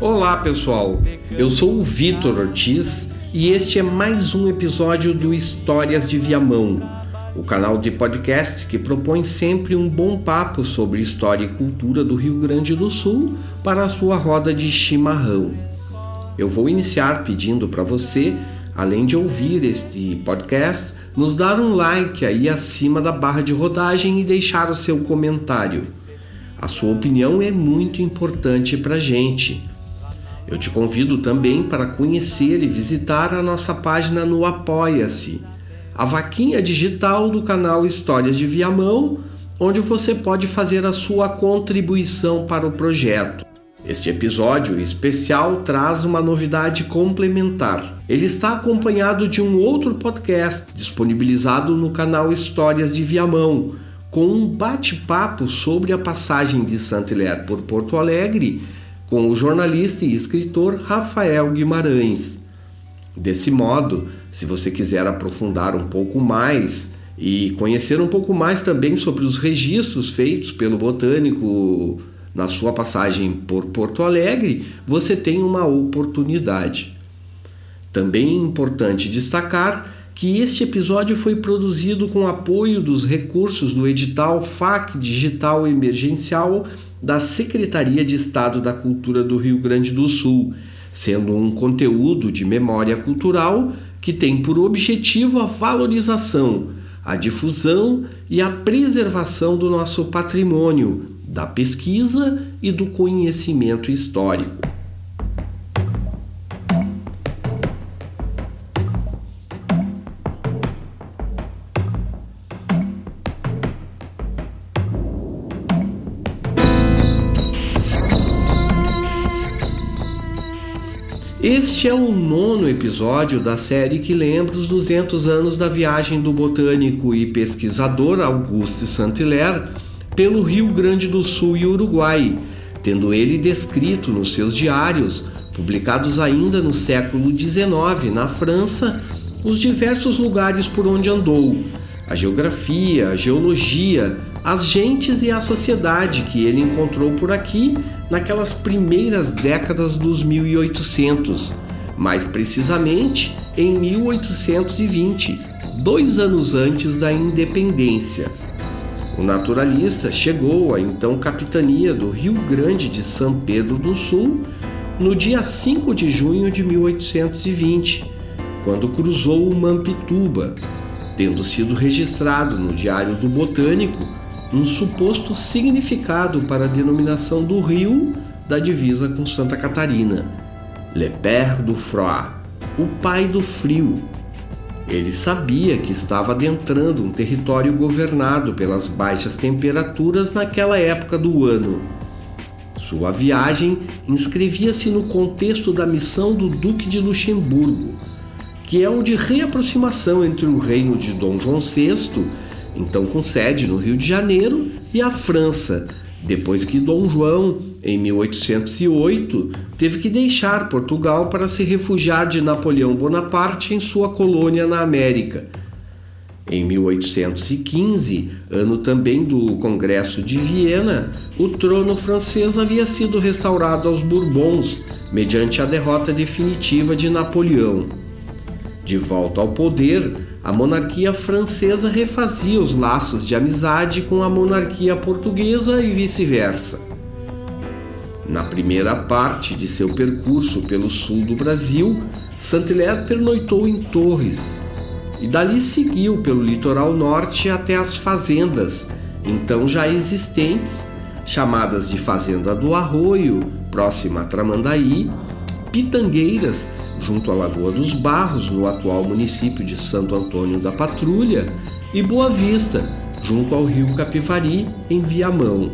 Olá pessoal, eu sou o Vitor Ortiz e este é mais um episódio do Histórias de Viamão, o canal de podcast que propõe sempre um bom papo sobre história e cultura do Rio Grande do Sul para a sua roda de chimarrão. Eu vou iniciar pedindo para você, além de ouvir este podcast, nos dar um like aí acima da barra de rodagem e deixar o seu comentário. A sua opinião é muito importante para a gente. Eu te convido também para conhecer e visitar a nossa página no Apoia-se, a vaquinha digital do canal Histórias de Viamão, onde você pode fazer a sua contribuição para o projeto. Este episódio especial traz uma novidade complementar. Ele está acompanhado de um outro podcast disponibilizado no canal Histórias de Viamão, com um bate-papo sobre a passagem de Saint-Hilaire por Porto Alegre com o jornalista e escritor Rafael Guimarães. Desse modo, se você quiser aprofundar um pouco mais e conhecer um pouco mais também sobre os registros feitos pelo botânico na sua passagem por Porto Alegre, você tem uma oportunidade. Também é importante destacar que este episódio foi produzido com apoio dos recursos do edital FAC Digital Emergencial da Secretaria de Estado da Cultura do Rio Grande do Sul, sendo um conteúdo de memória cultural que tem por objetivo a valorização, a difusão e a preservação do nosso patrimônio, da pesquisa e do conhecimento histórico. Este é o nono episódio da série que lembra os 200 anos da viagem do botânico e pesquisador Auguste Saint-Hilaire pelo Rio Grande do Sul e Uruguai, tendo ele descrito nos seus diários, publicados ainda no século XIX na França, os diversos lugares por onde andou, a geografia, a geologia, as gentes e a sociedade que ele encontrou por aqui naquelas primeiras décadas dos 1800, mais precisamente em 1820, dois anos antes da independência. O naturalista chegou à então capitania do Rio Grande de São Pedro do Sul no dia 5 de junho de 1820, quando cruzou o Mampituba, tendo sido registrado no Diário do Botânico um suposto significado para a denominação do rio da divisa com Santa Catarina, Le Père du Froid, o pai do frio, ele sabia que estava adentrando um território governado pelas baixas temperaturas naquela época do ano. Sua viagem inscrevia-se no contexto da missão do Duque de Luxemburgo, que é o de reaproximação entre o reino de Dom João VI, então com sede no Rio de Janeiro, e a França, depois que Dom João, em 1808, teve que deixar Portugal para se refugiar de Napoleão Bonaparte em sua colônia na América. Em 1815, ano também do Congresso de Viena, o trono francês havia sido restaurado aos Bourbons, mediante a derrota definitiva de Napoleão. De volta ao poder, a monarquia francesa refazia os laços de amizade com a monarquia portuguesa e vice-versa. Na primeira parte de seu percurso pelo sul do Brasil, Saint-Hilaire pernoitou em Torres e dali seguiu pelo litoral norte até as fazendas, então já existentes, chamadas de Fazenda do Arroio, próxima a Tramandaí, Pitangueiras, junto à Lagoa dos Barros, no atual município de Santo Antônio da Patrulha, e Boa Vista, junto ao rio Capivari, em Viamão.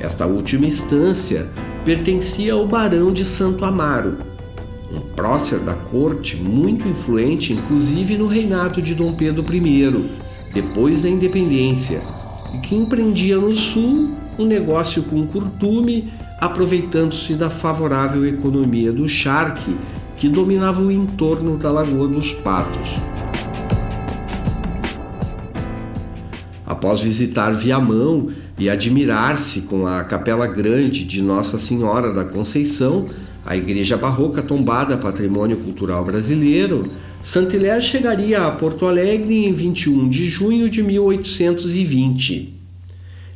Esta última instância pertencia ao Barão de Santo Amaro, um prócer da corte muito influente, inclusive no reinado de Dom Pedro I, depois da independência, e que empreendia no sul um negócio com curtume, aproveitando-se da favorável economia do charque que dominava o entorno da Lagoa dos Patos. Após visitar Viamão, e admirar-se com a Capela Grande de Nossa Senhora da Conceição, a igreja barroca tombada patrimônio cultural brasileiro, Saint-Hilaire chegaria a Porto Alegre em 21 de junho de 1820.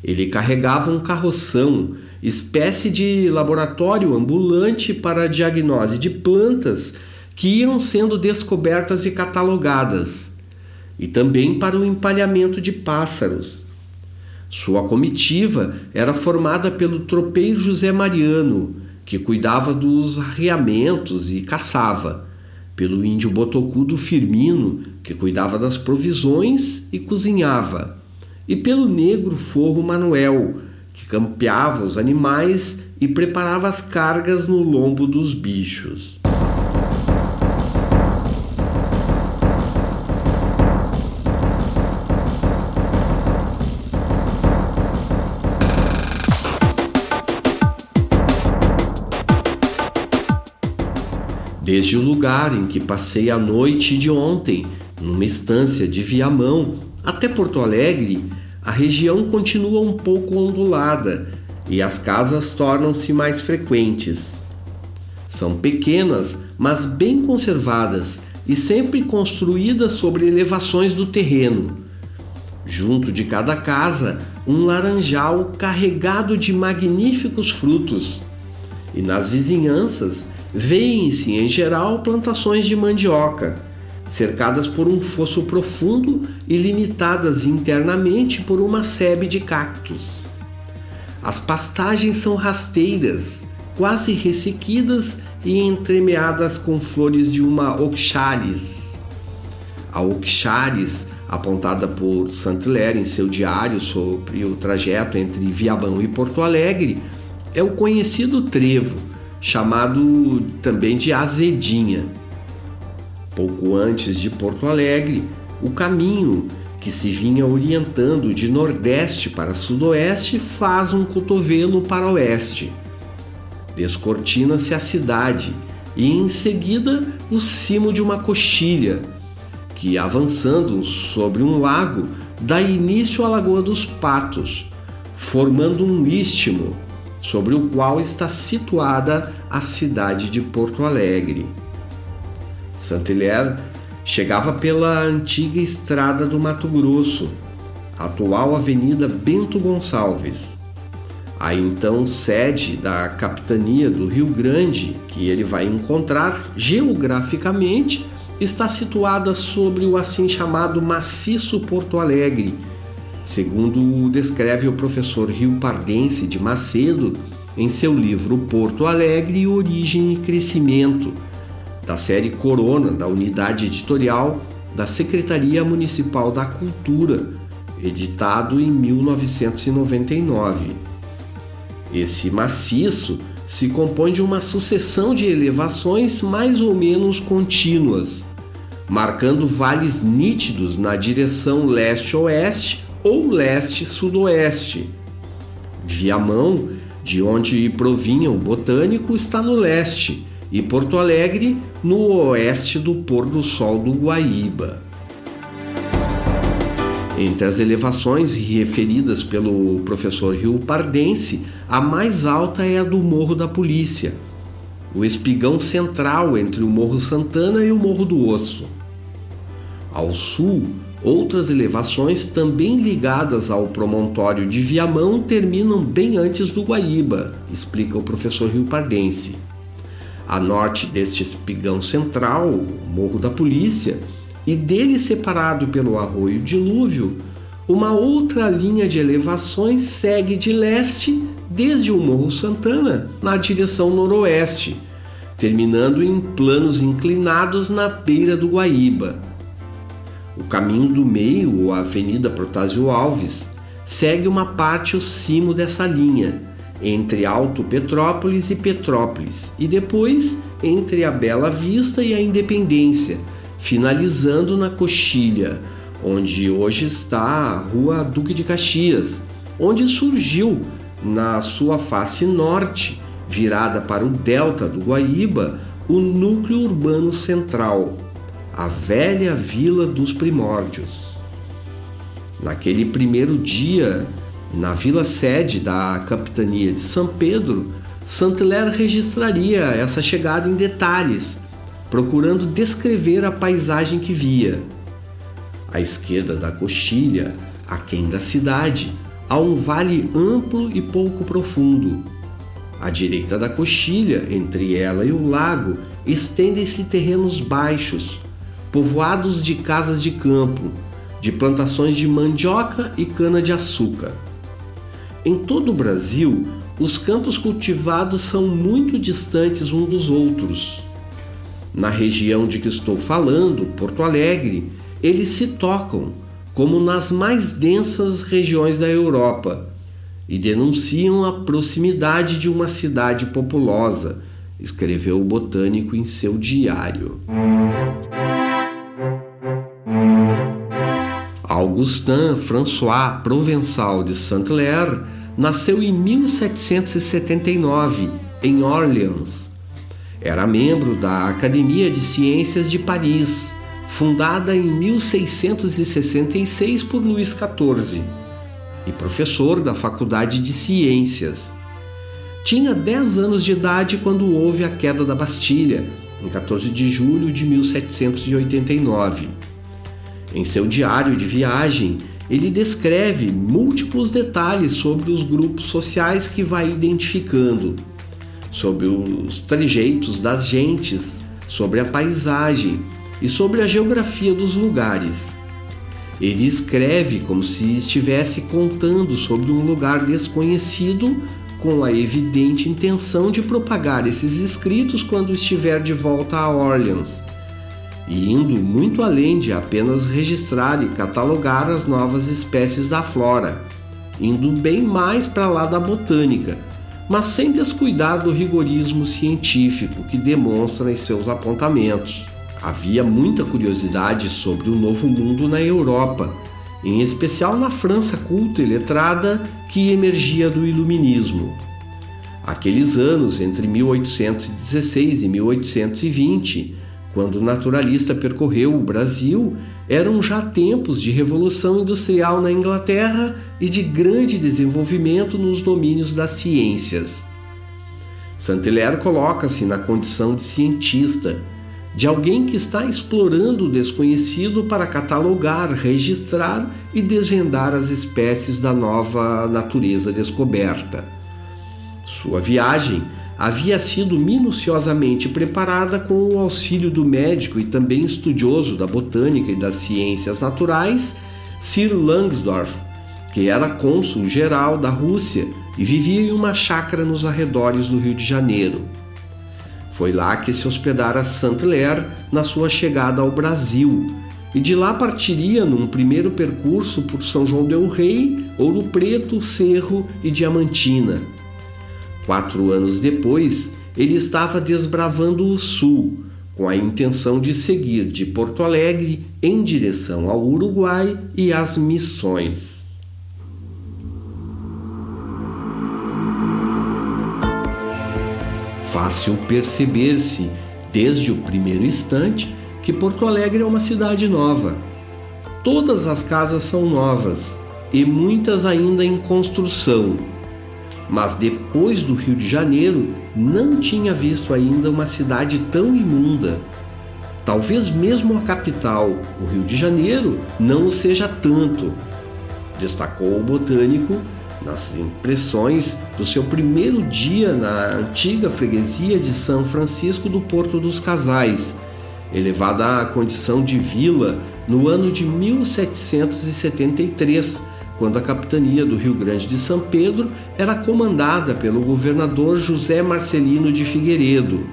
Ele carregava um carroção, espécie de laboratório ambulante para a diagnose de plantas que iam sendo descobertas e catalogadas, e também para o empalhamento de pássaros. Sua comitiva era formada pelo tropeiro José Mariano, que cuidava dos arreamentos e caçava pelo índio botocudo Firmino, que cuidava das provisões e cozinhava, e pelo negro forro Manuel, que campeava os animais e preparava as cargas no lombo dos bichos. Desde o lugar em que passei a noite de ontem, numa estância de Viamão, até Porto Alegre, a região continua um pouco ondulada e as casas tornam-se mais frequentes. São pequenas, mas bem conservadas e sempre construídas sobre elevações do terreno. Junto de cada casa, um laranjal carregado de magníficos frutos. E nas vizinhanças, Veem-se, em geral, plantações de mandioca, cercadas por um fosso profundo e limitadas internamente por uma sebe de cactos. As pastagens são rasteiras, quase ressequidas e entremeadas com flores de uma oxalis. A oxalis, apontada por Saint-Hilaire em seu diário sobre o trajeto entre Viabão e Porto Alegre, é o conhecido trevo, chamado também de Azedinha. Pouco antes de Porto Alegre, o caminho que se vinha orientando de nordeste para sudoeste faz um cotovelo para oeste. Descortina-se a cidade e em seguida o cimo de uma coxilha, que avançando sobre um lago dá início à Lagoa dos Patos, formando um istmo sobre o qual está situada a cidade de Porto Alegre. Saint-Hilaire chegava pela antiga estrada do Mato Grosso, atual Avenida Bento Gonçalves. A então sede da capitania do Rio Grande, que ele vai encontrar geograficamente, está situada sobre o assim chamado Maciço Porto Alegre, segundo descreve o professor Rio Pardense de Macedo em seu livro Porto Alegre, Origem e Crescimento, da série Corona, da unidade editorial da Secretaria Municipal da Cultura, editado em 1999. Esse maciço se compõe de uma sucessão de elevações mais ou menos contínuas, marcando vales nítidos na direção leste-oeste ou leste-sudoeste. Viamão, de onde provinha o botânico, está no leste e Porto Alegre no oeste do pôr do sol do Guaíba. Entre as elevações referidas pelo professor Rio Pardense, a mais alta é a do Morro da Polícia, o espigão central entre o Morro Santana e o Morro do Osso. Ao sul, Outras elevações, também ligadas ao promontório de Viamão, terminam bem antes do Guaíba, explica o professor Rio Pardense. A norte deste espigão central, o Morro da Polícia, e dele separado pelo Arroio Dilúvio, uma outra linha de elevações segue de leste desde o Morro Santana na direção noroeste, terminando em planos inclinados na beira do Guaíba. O caminho do meio, ou Avenida Protásio Alves, segue uma parte o cimo dessa linha, entre Alto Petrópolis e Petrópolis, e depois entre a Bela Vista e a Independência, finalizando na Coxilha, onde hoje está a Rua Duque de Caxias, onde surgiu na sua face norte, virada para o delta do Guaíba, o núcleo urbano central, a velha vila dos primórdios. Naquele primeiro dia Na vila sede da capitania de São Pedro, Saint-Hilaire registraria essa chegada em detalhes, procurando descrever a paisagem que via. À esquerda da coxilha, aquém da cidade, há um vale amplo e pouco profundo. À direita da coxilha, entre ela e o lago, estendem-se terrenos baixos, povoados de casas de campo, de plantações de mandioca e cana-de-açúcar. Em todo o Brasil, os campos cultivados são muito distantes uns dos outros. Na região de que estou falando, Porto Alegre, eles se tocam, como nas mais densas regiões da Europa, e denunciam a proximidade de uma cidade populosa, escreveu o botânico em seu diário. Augustin François Provençal de Saint-Hilaire nasceu em 1779 em Orleans. Era membro da Academia de Ciências de Paris, fundada em 1666 por Luís XIV, e professor da Faculdade de Ciências. Tinha 10 anos de idade quando houve a queda da Bastilha, em 14 de julho de 1789. Em seu diário de viagem, ele descreve múltiplos detalhes sobre os grupos sociais que vai identificando, sobre os trejeitos das gentes, sobre a paisagem e sobre a geografia dos lugares. Ele escreve como se estivesse contando sobre um lugar desconhecido, com a evidente intenção de propagar esses escritos quando estiver de volta a Orleans e indo muito além de apenas registrar e catalogar as novas espécies da flora, indo bem mais para lá da botânica, mas sem descuidar do rigorismo científico que demonstra em seus apontamentos. Havia muita curiosidade sobre o novo mundo na Europa, em especial na França culta e letrada que emergia do Iluminismo. Aqueles anos entre 1816 e 1820 quando o naturalista percorreu o Brasil, eram já tempos de revolução industrial na Inglaterra e de grande desenvolvimento nos domínios das ciências. Saint-Hilaire coloca-se na condição de cientista, de alguém que está explorando o desconhecido para catalogar, registrar e desvendar as espécies da nova natureza descoberta. Sua viagem havia sido minuciosamente preparada com o auxílio do médico e também estudioso da botânica e das ciências naturais, Sir Langsdorff, que era cônsul geral da Rússia e vivia em uma chácara nos arredores do Rio de Janeiro. Foi lá que se hospedara Saint-Hilaire na sua chegada ao Brasil, e de lá partiria num primeiro percurso por São João del Rei, Ouro Preto, Cerro e Diamantina Quatro anos depois, ele estava desbravando o sul, com a intenção de seguir de Porto Alegre em direção ao Uruguai e às Missões. Fácil perceber-se, desde o primeiro instante, que Porto Alegre é uma cidade nova. Todas as casas são novas e muitas ainda em construção mas depois do Rio de Janeiro não tinha visto ainda uma cidade tão imunda. Talvez mesmo a capital, o Rio de Janeiro, não o seja tanto, destacou o botânico nas impressões do seu primeiro dia na antiga freguesia de São Francisco do Porto dos Casais, elevada à condição de vila no ano de 1773 quando a capitania do Rio Grande de São Pedro era comandada pelo governador José Marcelino de Figueiredo,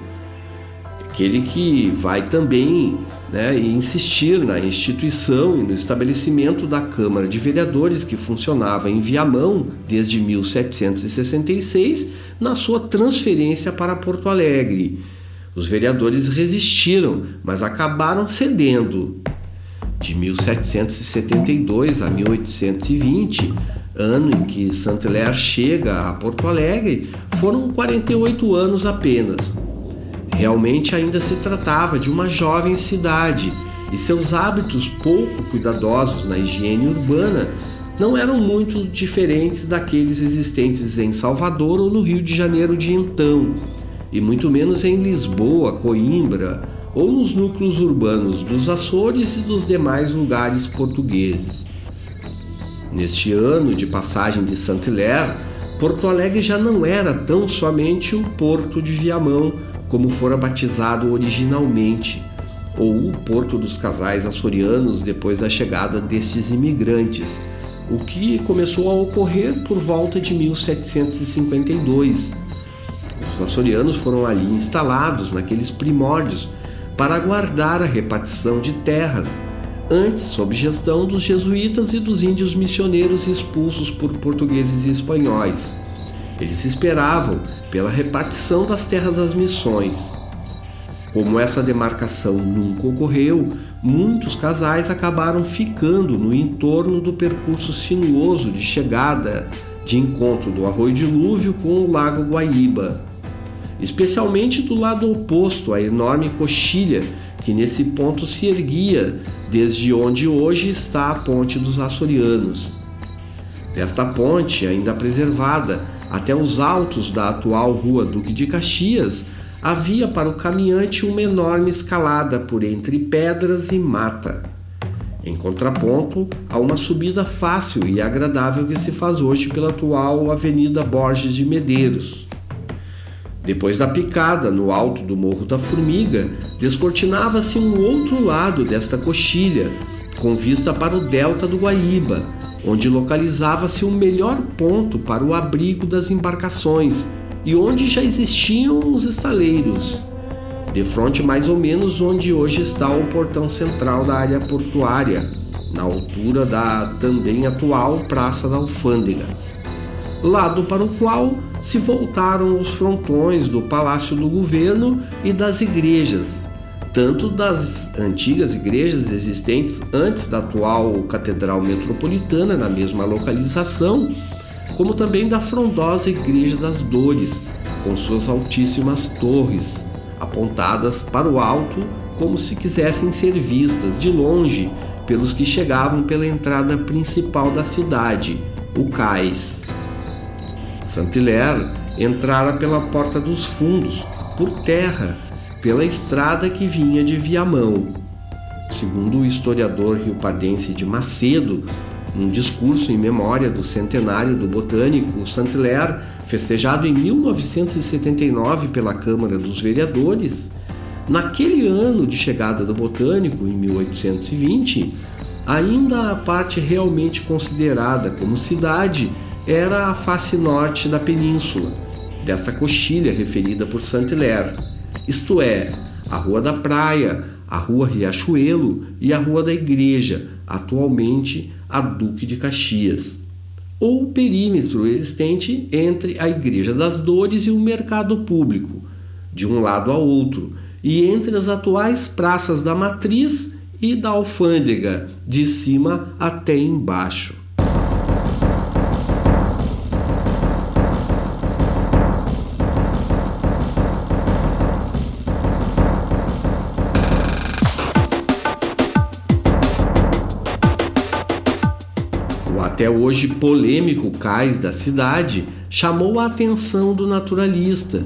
aquele que vai também né, insistir na instituição e no estabelecimento da Câmara de Vereadores, que funcionava em Viamão desde 1766, na sua transferência para Porto Alegre. Os vereadores resistiram, mas acabaram cedendo de 1772 a 1820, ano em que Saint-Hilaire chega a Porto Alegre, foram 48 anos apenas. Realmente ainda se tratava de uma jovem cidade e seus hábitos pouco cuidadosos na higiene urbana não eram muito diferentes daqueles existentes em Salvador ou no Rio de Janeiro de então, e muito menos em Lisboa, Coimbra ou nos núcleos urbanos dos Açores e dos demais lugares portugueses. Neste ano de passagem de Saint-Hilaire, Porto Alegre já não era tão somente o Porto de Viamão, como fora batizado originalmente, ou o Porto dos Casais Açorianos depois da chegada destes imigrantes, o que começou a ocorrer por volta de 1752. Os açorianos foram ali instalados naqueles primórdios para aguardar a repartição de terras, antes sob gestão dos jesuítas e dos índios missioneiros expulsos por portugueses e espanhóis. Eles esperavam pela repartição das terras das missões. Como essa demarcação nunca ocorreu, muitos casais acabaram ficando no entorno do percurso sinuoso de chegada de encontro do Arroio Dilúvio com o Lago Guaíba, especialmente do lado oposto à enorme coxilha que nesse ponto se erguia desde onde hoje está a Ponte dos Açorianos. Desta ponte, ainda preservada até os altos da atual Rua Duque de Caxias, havia para o caminhante uma enorme escalada por entre pedras e mata, em contraponto a uma subida fácil e agradável que se faz hoje pela atual Avenida Borges de Medeiros. Depois da picada no alto do Morro da Formiga, descortinava-se um outro lado desta coxilha, com vista para o delta do Guaíba, onde localizava-se o melhor ponto para o abrigo das embarcações e onde já existiam os estaleiros, de frente mais ou menos onde hoje está o portão central da área portuária, na altura da também atual Praça da Alfândega, lado para o qual se voltaram os frontões do Palácio do Governo e das igrejas, tanto das antigas igrejas existentes antes da atual Catedral Metropolitana, na mesma localização, como também da frondosa Igreja das Dores, com suas altíssimas torres, apontadas para o alto como se quisessem ser vistas de longe pelos que chegavam pela entrada principal da cidade, o cais. Saint-Hilaire entrara pela Porta dos Fundos, por terra, pela estrada que vinha de Viamão. Segundo o historiador riopadense de Macedo, num discurso em memória do centenário do botânico Saint-Hilaire, festejado em 1979 pela Câmara dos Vereadores, naquele ano de chegada do botânico, em 1820, ainda a parte realmente considerada como cidade era a face norte da península, desta coxilha referida por Saint-Hilaire, isto é, a Rua da Praia, a Rua Riachuelo e a Rua da Igreja, atualmente a Duque de Caxias, ou o perímetro existente entre a Igreja das Dores e o mercado público, de um lado a outro, e entre as atuais praças da Matriz e da Alfândega, de cima até embaixo. Até hoje polêmico cais da cidade chamou a atenção do naturalista,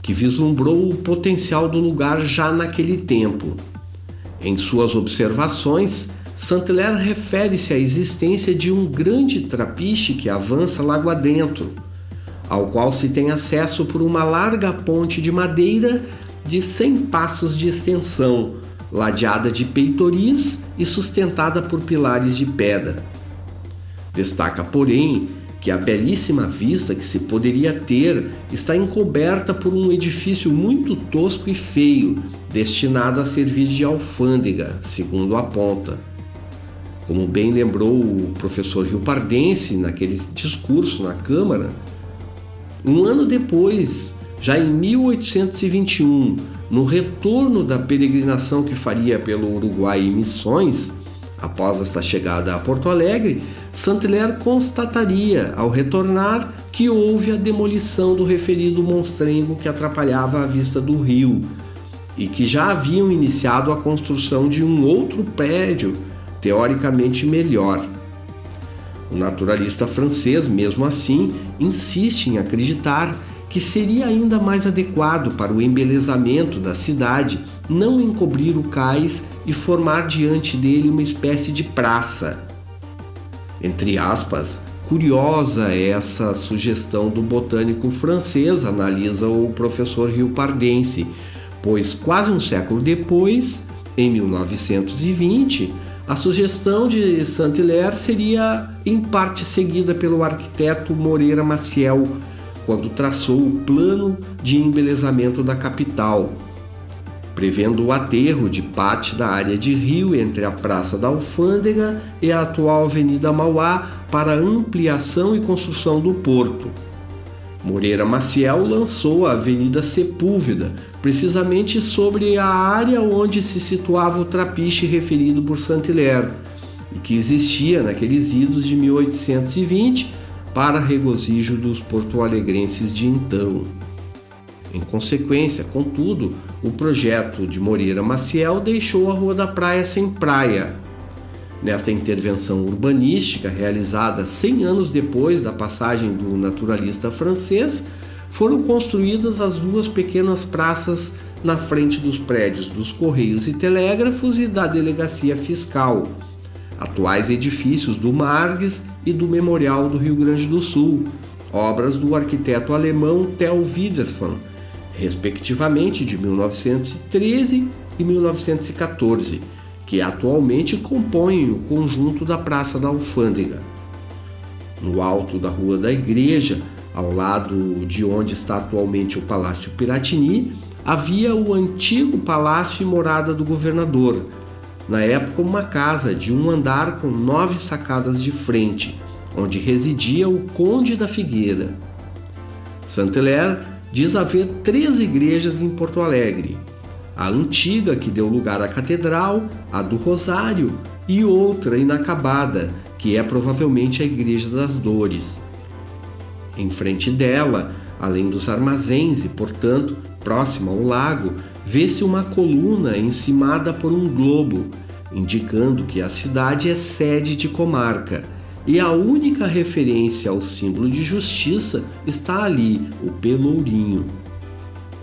que vislumbrou o potencial do lugar já naquele tempo. Em suas observações, Saint-Hilaire refere-se à existência de um grande trapiche que avança lago adentro, ao qual se tem acesso por uma larga ponte de madeira de 100 passos de extensão, ladeada de peitoris e sustentada por pilares de pedra. Destaca, porém, que a belíssima vista que se poderia ter está encoberta por um edifício muito tosco e feio, destinado a servir de alfândega, segundo aponta. Como bem lembrou o professor Rio Pardense naquele discurso na Câmara, um ano depois, já em 1821, no retorno da peregrinação que faria pelo Uruguai e Missões, após esta chegada a Porto Alegre, Saint-Hilaire constataria, ao retornar, que houve a demolição do referido monstrengo que atrapalhava a vista do rio e que já haviam iniciado a construção de um outro prédio, teoricamente melhor. O naturalista francês, mesmo assim, insiste em acreditar que seria ainda mais adequado para o embelezamento da cidade não encobrir o cais e formar diante dele uma espécie de praça. Entre aspas, curiosa é essa sugestão do botânico francês, analisa o professor Rio Pardense, pois quase um século depois, em 1920, a sugestão de Saint-Hilaire seria em parte seguida pelo arquiteto Moreira Maciel, quando traçou o plano de embelezamento da capital, prevendo o aterro de parte da área de rio entre a Praça da Alfândega e a atual Avenida Mauá para ampliação e construção do porto. Moreira Maciel lançou a Avenida Sepúlveda, precisamente sobre a área onde se situava o trapiche referido por Saint-Hilaire, e que existia naqueles idos de 1820 para regozijo dos porto-alegrenses de então. Em consequência, contudo, o projeto de Moreira Maciel deixou a Rua da Praia sem praia. Nesta intervenção urbanística, realizada 100 anos depois da passagem do naturalista francês, foram construídas as duas pequenas praças na frente dos prédios dos Correios e Telégrafos e da Delegacia Fiscal, atuais edifícios do Margues e do Memorial do Rio Grande do Sul, obras do arquiteto alemão Theo Widerfan, respectivamente de 1913 e 1914, que atualmente compõem o conjunto da Praça da Alfândega. No alto da Rua da Igreja, ao lado de onde está atualmente o Palácio Piratini, havia o antigo palácio e morada do governador, na época uma casa de um andar com nove sacadas de frente, onde residia o Conde da Figueira. Saint-Hilaire diz haver três igrejas em Porto Alegre: a antiga, que deu lugar à catedral, a do Rosário, e outra inacabada, que é provavelmente a Igreja das Dores. Em frente dela, além dos armazéns e, portanto, próxima ao lago, vê-se uma coluna encimada por um globo, indicando que a cidade é sede de comarca. E a única referência ao símbolo de justiça está ali, o Pelourinho.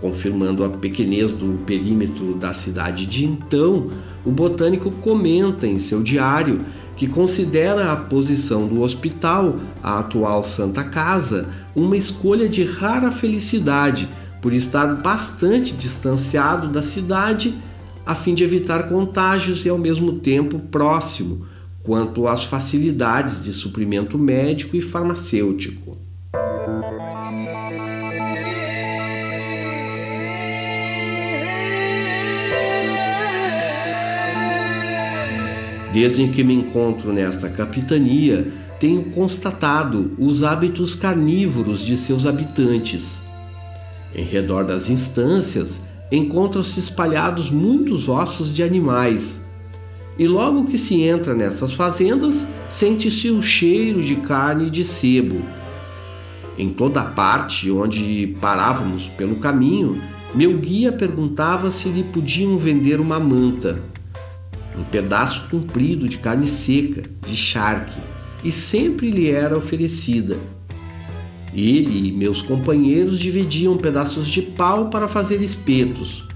Confirmando a pequenez do perímetro da cidade de então, o botânico comenta em seu diário que considera a posição do hospital, a atual Santa Casa, uma escolha de rara felicidade por estar bastante distanciado da cidade a fim de evitar contágios e ao mesmo tempo próximo quanto às facilidades de suprimento médico e farmacêutico. Desde que me encontro nesta capitania, tenho constatado os hábitos carnívoros de seus habitantes em redor das instâncias encontram-se espalhados muitos ossos de animais. E logo que se entra nessas fazendas, sente-se o cheiro de carne de sebo. Em toda parte onde parávamos pelo caminho, meu guia perguntava se lhe podiam vender uma manta, um pedaço comprido de carne seca, de charque, e sempre lhe era oferecida. Ele e meus companheiros dividiam pedaços de pau para fazer espetos.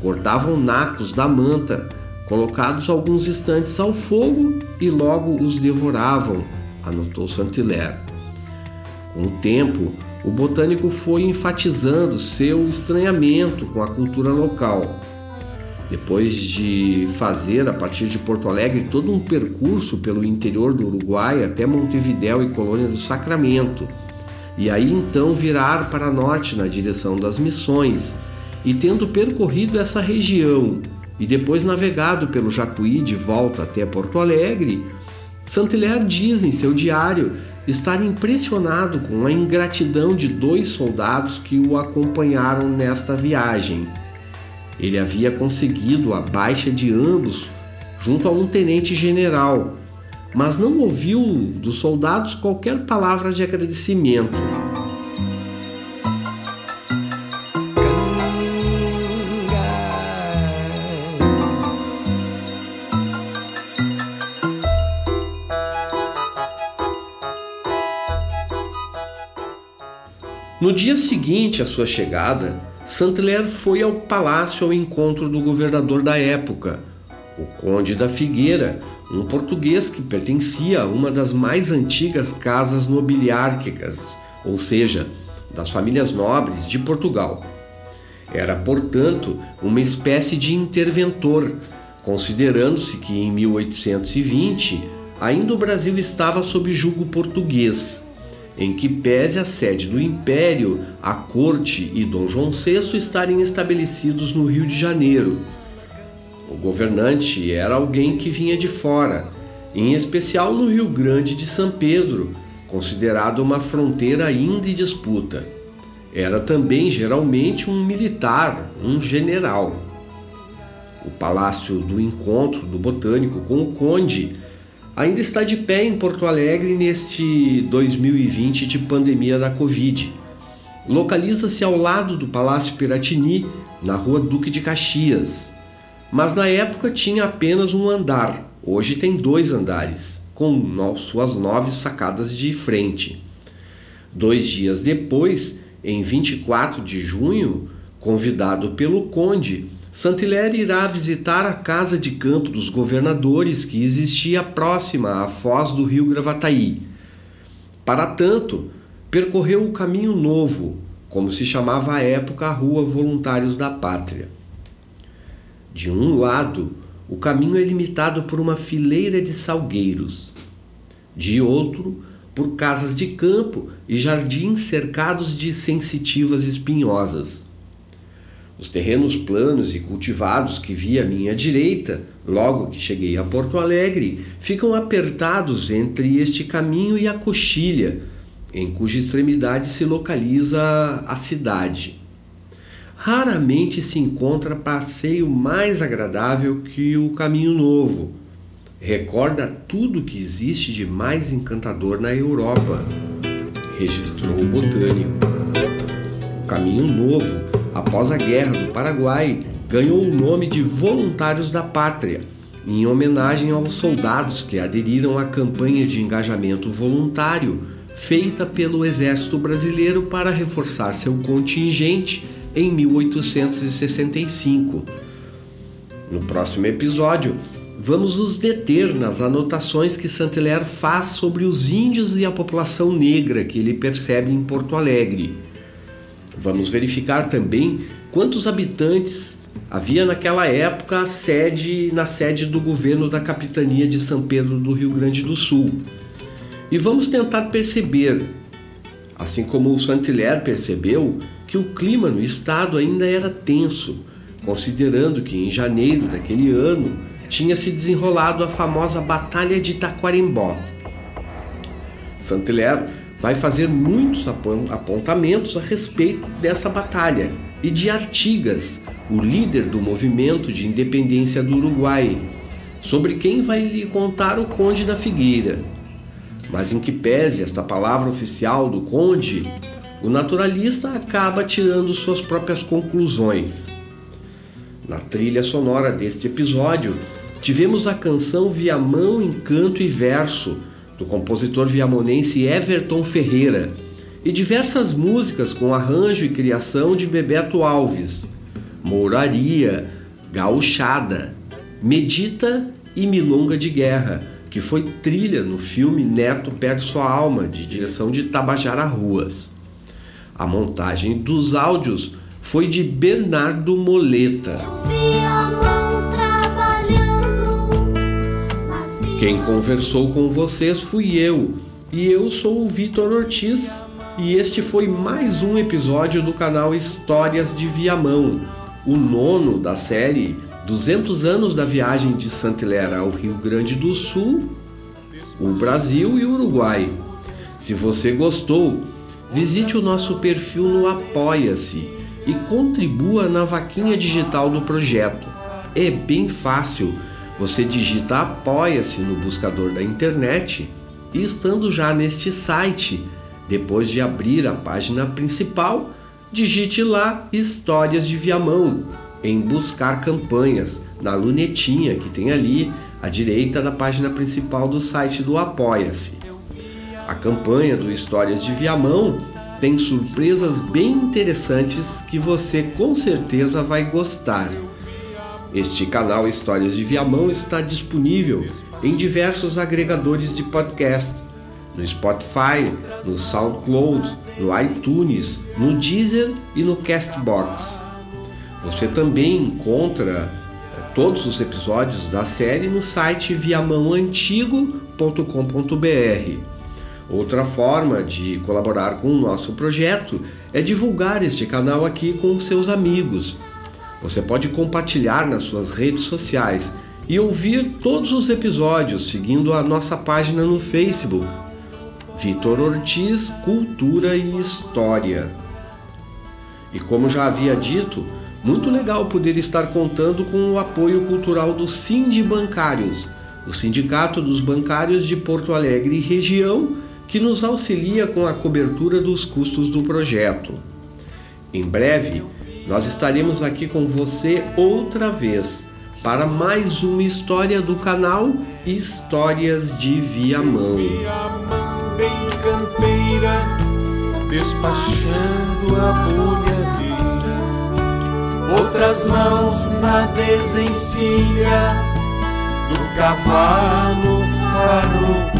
Cortavam nacos da manta, colocados alguns instantes ao fogo e logo os devoravam, anotou Saint-Hilaire. Com o tempo, o botânico foi enfatizando seu estranhamento com a cultura local. Depois de fazer, a partir de Porto Alegre, todo um percurso pelo interior do Uruguai até Montevidéu e Colônia do Sacramento, e aí então virar para norte na direção das missões, e tendo percorrido essa região e depois navegado pelo Jacuí de volta até Porto Alegre, Saint-Hilaire diz em seu diário estar impressionado com a ingratidão de dois soldados que o acompanharam nesta viagem. Ele havia conseguido a baixa de ambos junto a um tenente-general mas não ouviu dos soldados qualquer palavra de agradecimento. No dia seguinte à sua chegada, Santler foi ao palácio ao encontro do governador da época, o Conde da Figueira, um português que pertencia a uma das mais antigas casas nobiliárquicas, ou seja, das famílias nobres de Portugal. Era, portanto, uma espécie de interventor, considerando-se que em 1820 ainda o Brasil estava sob jugo português, em que pese a sede do Império, a corte e Dom João VI estarem estabelecidos no Rio de Janeiro. O governante era alguém que vinha de fora, em especial no Rio Grande de São Pedro, considerado uma fronteira ainda em disputa. Era também geralmente um militar, um general. O Palácio do Encontro do Botânico com o Conde ainda está de pé em Porto Alegre neste 2020 de pandemia da Covid. Localiza-se ao lado do Palácio Piratini, na rua Duque de Caxias. Mas na época tinha apenas um andar, hoje tem dois andares, com suas nove sacadas de frente. Dois dias depois, em 24 de junho, convidado pelo Conde, Saint-Hilaire irá visitar a casa de campo dos governadores que existia próxima à foz do rio Gravataí. Para tanto, percorreu o caminho novo, como se chamava à época a Rua Voluntários da Pátria. De um lado, o caminho é limitado por uma fileira de salgueiros. De outro, por casas de campo e jardins cercados de sensitivas espinhosas. Os terrenos planos e cultivados que vi à minha direita, logo que cheguei a Porto Alegre, ficam apertados entre este caminho e a coxilha, em cuja extremidade se localiza a cidade. Raramente se encontra passeio mais agradável que o Caminho Novo recorda tudo que existe de mais encantador na Europa, registrou o botânico. O Caminho Novo, após a Guerra do Paraguai, ganhou o nome de Voluntários da Pátria, em homenagem aos soldados que aderiram à campanha de engajamento voluntário feita pelo Exército Brasileiro para reforçar seu contingente em 1865. No próximo episódio, vamos nos deter nas anotações que Saint-Hilaire faz sobre os índios e a população negra que ele percebe em Porto Alegre. Vamos verificar também quantos habitantes havia naquela época sede, na sede do governo da capitania de São Pedro do Rio Grande do Sul. E vamos tentar perceber, assim como o Saint-Hilaire percebeu, que o clima no estado ainda era tenso, considerando que em janeiro daquele ano tinha se desenrolado a famosa Batalha de Taquarembó. Saint-Hilaire vai fazer muitos apontamentos a respeito dessa batalha e de Artigas, o líder do movimento de independência do Uruguai, sobre quem vai lhe contar o Conde da Figueira. Mas em que pese esta palavra oficial do Conde, o naturalista acaba tirando suas próprias conclusões. Na trilha sonora deste episódio, tivemos a canção Viamão em canto e verso, do compositor viamonense Everton Ferreira, e diversas músicas com arranjo e criação de Bebeto Alves, Mouraria, Gauchada, Medita e Milonga de Guerra, que foi trilha no filme Neto Perde Sua Alma, de direção de Tabajara Ruas. A montagem dos áudios foi de Bernardo Moleta. Quem conversou com vocês fui eu, e eu sou o Vitor Ortiz, e este foi mais um episódio do canal Histórias de Viamão, o nono da série 200 anos da viagem de Santilera ao Rio Grande do Sul, o Brasil e o Uruguai. Se você gostou, visite o nosso perfil no Apoia-se e contribua na vaquinha digital do projeto. É bem fácil. Você digita Apoia-se no buscador da internet e estando já neste site, depois de abrir a página principal, digite lá Histórias de Viamão em buscar campanhas na lunetinha que tem ali à direita da página principal do site do Apoia-se. A campanha do Histórias de Viamão tem surpresas bem interessantes que você com certeza vai gostar. Este canal Histórias de Viamão está disponível em diversos agregadores de podcast, no Spotify, no SoundCloud, no iTunes, no Deezer e no Castbox. Você também encontra eh, todos os episódios da série no site viamãoantigo.com.br. Outra forma de colaborar com o nosso projeto é divulgar este canal aqui com seus amigos. Você pode compartilhar nas suas redes sociais e ouvir todos os episódios seguindo a nossa página no Facebook. Vitor Ortiz Cultura e História. E como já havia dito, muito legal poder estar contando com o apoio cultural do Sind Bancários, o Sindicato dos Bancários de Porto Alegre e região que nos auxilia com a cobertura dos custos do projeto. Em breve, nós estaremos aqui com você outra vez para mais uma história do canal Histórias de Viamão. campeira, despachando a bolhadeira, outras mãos na desencilha do cavalo farroupilha